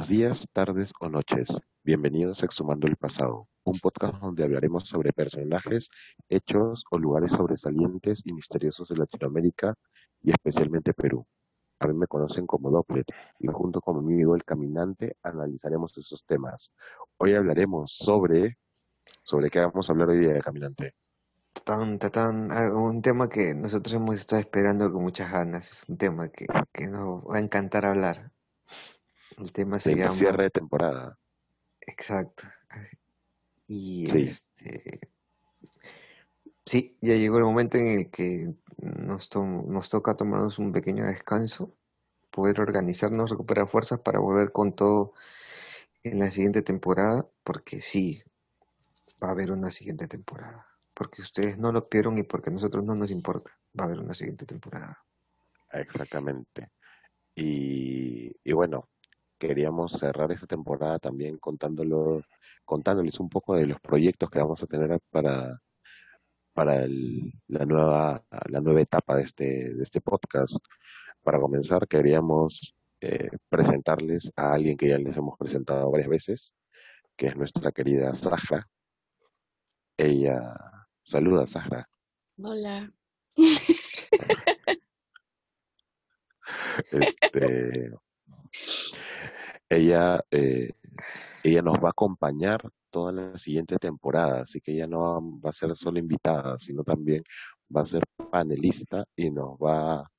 Buenos días, tardes o noches. Bienvenidos a Exhumando el Pasado, un podcast donde hablaremos sobre personajes, hechos o lugares sobresalientes y misteriosos de Latinoamérica y especialmente Perú. A mí me conocen como Doppler y junto con mi amigo El Caminante analizaremos esos temas. Hoy hablaremos sobre... ¿Sobre qué vamos a hablar hoy día, Caminante? Tan, tan, ah, un tema que nosotros hemos estado esperando con muchas ganas. Es un tema que, que nos va a encantar hablar. El tema se llama... cierre de temporada. Exacto. Y Sí. este... Sí, ya llegó el momento en el que nos, to- nos toca tomarnos un pequeño descanso, poder organizarnos, recuperar fuerzas para volver con todo en la siguiente temporada, porque sí, va a haber una siguiente temporada. Porque ustedes no lo vieron y porque a nosotros no nos importa, va a haber una siguiente temporada. Exactamente. Y, y bueno, queríamos cerrar esta temporada también contándolo, contándoles un poco de los proyectos que vamos a tener para, para el- la nueva, la nueva etapa de este, de este podcast. Para comenzar, queríamos eh, presentarles a alguien que ya les hemos presentado varias veces, que es nuestra querida Sahra. Ella, saluda Sahra. Hola. Este, ella, eh, ella nos va a acompañar toda la siguiente temporada, así que ella no va a ser solo invitada, sino también va a ser panelista y nos va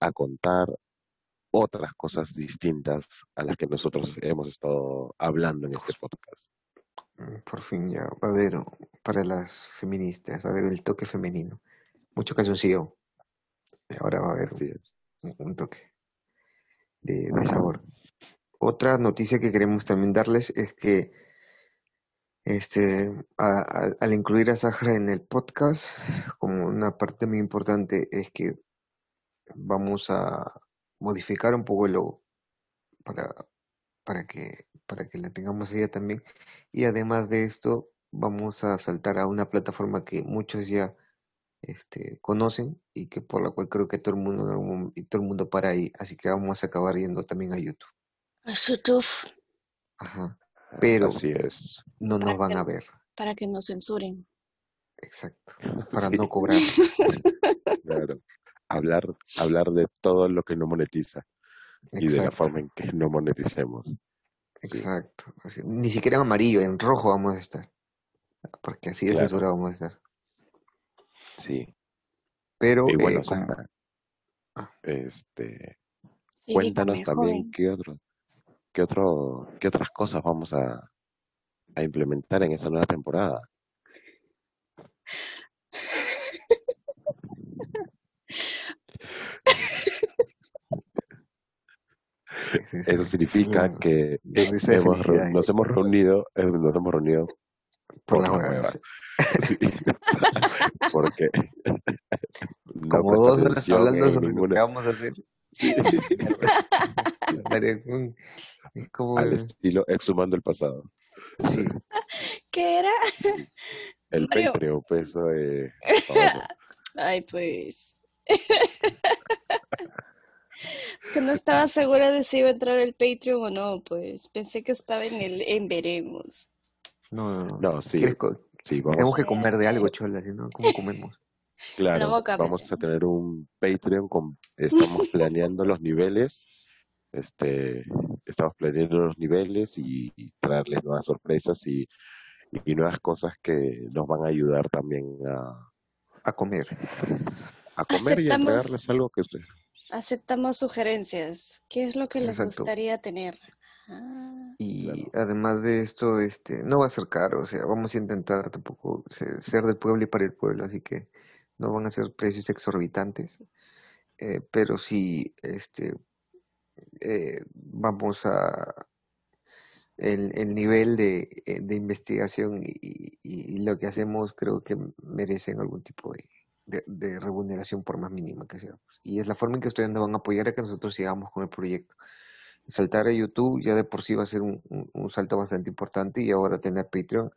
a contar otras cosas distintas a las que nosotros hemos estado hablando en este podcast. Mm, Por fin ya va a haber, para las feministas, va a haber el toque femenino. Mucho calzoncillo. Ahora va a haber un, un toque de, de sabor. Otra noticia que queremos también darles es que este, a- al incluir a Sahara en el podcast, como una parte muy importante es que vamos a modificar un poco el logo para, para que, para que la tengamos ella también. Y además de esto, vamos a saltar a una plataforma que muchos ya este, conocen y que por la cual creo que todo el mundo todo el mundo para ahí. Así que vamos a acabar yendo también a YouTube. A YouTube Ajá. Pero Así es. no nos van que- a ver. para que nos censuren. Exacto. Para Sí, no cobrar. claro. Hablar, hablar de todo lo que no monetiza y de la forma en que no moneticemos. Exacto. Ni siquiera en amarillo, en rojo vamos a estar. Porque así de claro. censurado vamos a estar. Sí. Pero Y bueno, eh, como- Sahra, ah, este, Sí, cuéntanos también joven. qué otro, qué otro, qué otras cosas vamos a, a implementar en esta nueva temporada. Eso significa que hemos, nos hemos reunido, eh, nos hemos reunido por por las huevas. Sí. Porque Como dos horas hablando sobre lo que vamos a hacer. sí, sí, Es como al el- estilo exhumando el pasado. sí, ¿Qué era? El Mario. Patreon, pues eso de. Ay, pues. Es que no estaba segura de si iba a entrar el Patreon o no, pues. Pensé que estaba en el en veremos. no, no, no. No, sí, ¿Quieres co- sí, Tenemos que comer de algo, chola, si no, ¿cómo comemos? La claro, boca. vamos a tener un Patreon con, estamos planeando los niveles, este, estamos planeando los niveles y, y traerles nuevas sorpresas y, y nuevas cosas que nos van a ayudar también a, A comer. a comer y a Aceptamos. entregarles algo que ustedes, Aceptamos sugerencias. ¿Qué es lo que les Exacto. gustaría tener? Ah, Y claro, además de esto, este, no va a ser caro, o sea, vamos a intentar tampoco se- ser del pueblo y para el pueblo, así que no van a ser precios exorbitantes, eh, pero sí, este, eh, vamos a el, el nivel de, eh, de investigación y, lo que hacemos creo que merecen algún tipo de, de, remuneración por más mínima que sea. pues. Y es la forma en que ustedes nos van a apoyar a que nosotros sigamos con el proyecto. Saltar a YouTube ya de por sí va a ser un, un- salto bastante importante y ahora tener Patreon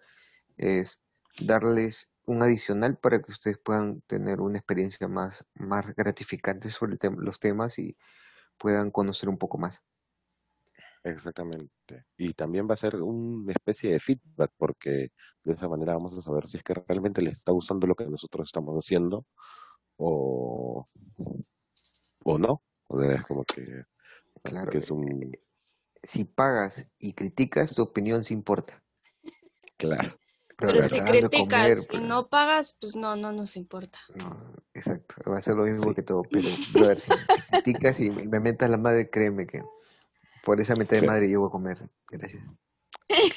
es darles un adicional para que ustedes puedan tener una experiencia más, más gratificante sobre los temas y puedan conocer un poco más. exactamente. Y también va a ser una especie de feedback, porque de esa manera vamos a saber si es que realmente les está gustando lo que nosotros estamos haciendo o, o no. O sea, es como que, Claro, que es un... eh, si pagas y criticas, tu opinión sí importa. Claro, Pero si criticas comer, y pues, no pagas, pues no, no nos importa. no, exacto, va a ser lo mismo sí, que todo. Pero, brother, si, si criticas y me mentas la madre, créeme que por esa mitad de sí, madre yo voy a comer. Gracias.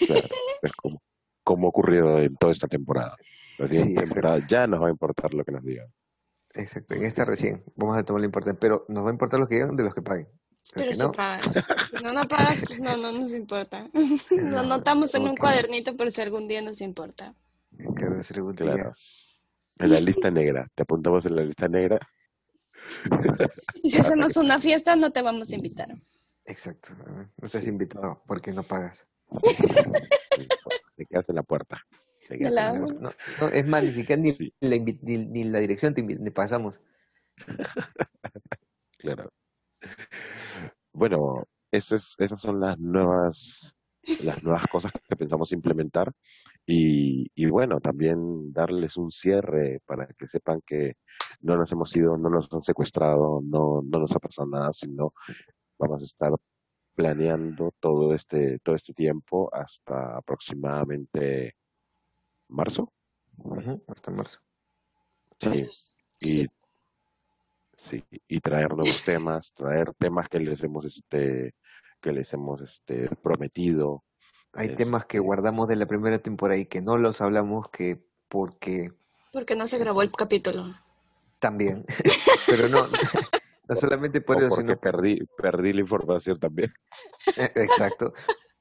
claro. Es como, como ha ocurrido en toda esta temporada. La Sí, temporada ya nos va a importar lo que nos digan. Exacto. En esta recién vamos a tomar la importancia. Pero nos va a importar los que digan de los que paguen. Pero si no, pagas. Si no, no pagas, pues no, no nos importa. Lo no, anotamos en un cuadernito por si algún día nos importa. Claro, se algún Claro. día. En la lista negra. Te apuntamos en la lista negra. Y si hacemos una fiesta, no te vamos a invitar. Exacto. ¿no? No estás Sí, invitado porque no pagas. te quedas en la puerta. Te en la- No, es más, ni siquiera ni, Sí, la, invi- ni, ni la dirección te ni pasamos. claro. Bueno, esas, esas son las nuevas, las nuevas cosas que pensamos implementar y, y bueno, también darles un cierre para que sepan que no nos hemos ido, no nos han secuestrado, no, no nos ha pasado nada, sino vamos a estar planeando todo este, todo este tiempo hasta aproximadamente marzo. Ujú, hasta marzo. Sí, y sí. y traer nuevos temas, traer temas que les hemos este, que les hemos este prometido, Hay temas que este, guardamos de la primera temporada y que no los hablamos que porque Porque no se grabó el capítulo. también, pero no, no solamente por o eso, porque sino perdí, perdí la información también. eh, exacto,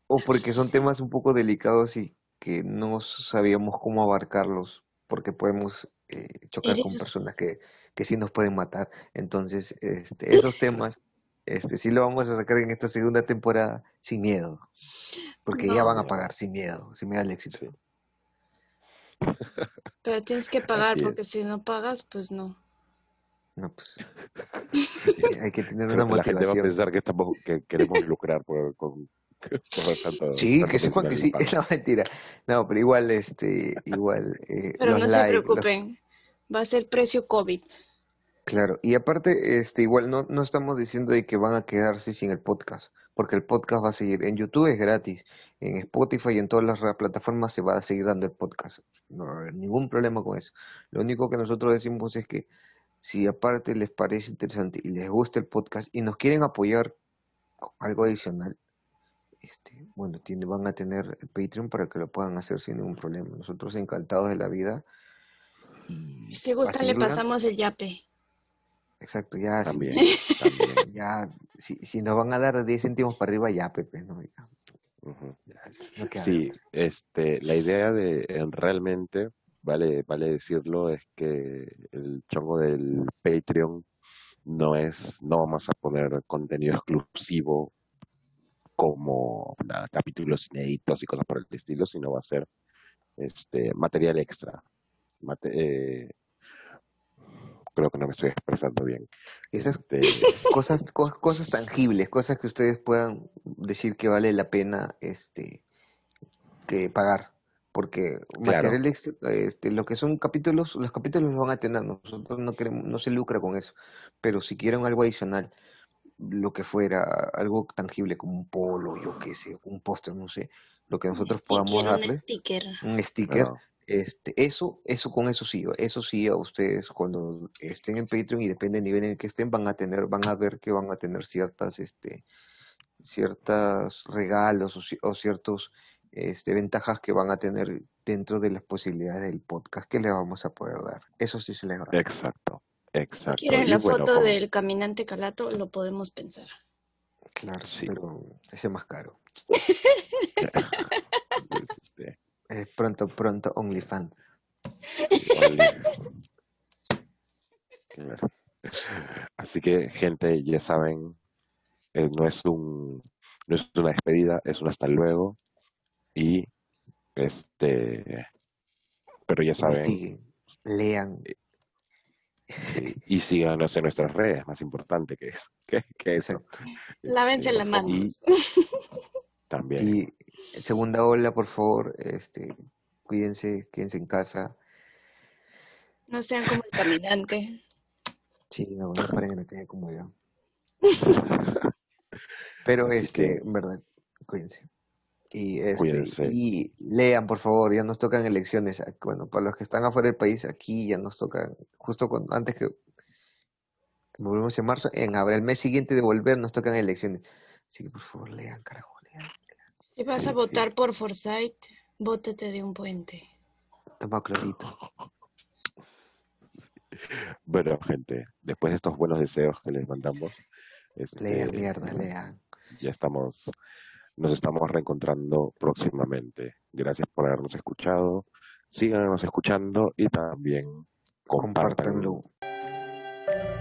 o porque son temas un poco delicados y que no sabíamos cómo abarcarlos, porque podemos eh, chocar con personas que, que sí nos pueden matar. Entonces, este, esos temas, este, sí lo vamos a sacar en esta segunda temporada sin miedo, porque ya van a pagar sin miedo, sin miedo al éxito. Sí, pero tienes que pagar así porque es. si no pagas, pues no. No, pues hay que tener una Creo que la gente va a motivación. pensar que estamos, que queremos lucrar por, con, tanto, Sí, que sepan que sí, es la mentira. No, pero igual, este, igual, eh, Pero los no se los preocupen, va a ser precio COVID. Claro, y aparte, este, igual no, no estamos diciendo de que van a quedarse sin el podcast, porque el podcast va a seguir. En YouTube es gratis, en Spotify y en todas las plataformas se va a seguir dando el podcast. No va a haber ningún problema con eso. Lo único que nosotros decimos es que si aparte les parece interesante y les gusta el podcast y nos quieren apoyar con algo adicional, este, bueno, tiene, van a tener el Patreon para que lo puedan hacer sin ningún problema. Nosotros encantados de la vida y Si a gustan, le pasamos el yape. Exacto, ya si, También, también. ya, si, si nos van a dar 10 céntimos para arriba, ya, Pepe, no, ya, ya, Sí, este, la idea de eh, realmente, vale, vale decirlo, es que el chongo del Patreon no es, no vamos a poner contenido exclusivo como nada, capítulos inéditos y cosas por el estilo, sino va a ser este material extra. Mate- eh, creo que no me estoy expresando bien. Esas Este, cosas, co- cosas tangibles, cosas que ustedes puedan decir que vale la pena, este, que pagar. Porque claro, material este, lo que son capítulos, los capítulos los van a tener, nosotros no queremos, no se lucra con eso. Pero si quieren algo adicional, lo que fuera, algo tangible como un polo, yo qué sé, un póster, no sé, lo que Un nosotros podamos sticker, un darle, sticker. un sticker, claro, este, eso, eso con eso sí, eso sí a ustedes cuando estén en Patreon y depende del nivel en el que estén, van a tener, van a ver que van a tener ciertas, este, ciertos regalos o, o ciertos, este, ventajas que van a tener dentro de las posibilidades del podcast que le vamos a poder dar. Eso sí se les va a dar. exacto, exacto. ¿Quieren Y la bueno, foto con, del caminante calato? Lo podemos pensar. Claro, sí, pero ese es más caro. Es pronto, pronto OnlyFans. Claro. Así que, gente, ya saben, eh, no es un, no es una despedida, es un hasta luego. Y este, pero ya saben, Investiguen, lean, eh, Sí, y síganos en nuestras redes, más importante que eso. Que, que eso. Lávense Este, las Y manos. también, Y segunda ola, por favor, este, cuídense, quédense en casa. No sean como el caminante. Sí, no, no paren en la calle como yo. Pero así este, que en verdad, cuídense. Y este, cuídense. y lean, por favor, ya nos tocan elecciones. Bueno, para los que están afuera del país, aquí ya nos tocan, justo cuando, antes que volvemos en marzo, en abril, el mes siguiente de volver, nos tocan elecciones. Así que por favor, lean, carajo, lean. Si vas a votar por Forsyth, bótate de un puente. Toma clorito. Bueno, gente, después de estos buenos deseos que les mandamos, Lean, este, mierda, lean. ya estamos, nos estamos reencontrando próximamente. Gracias por habernos escuchado. Síganos escuchando y también compártanlo. Compártanlo.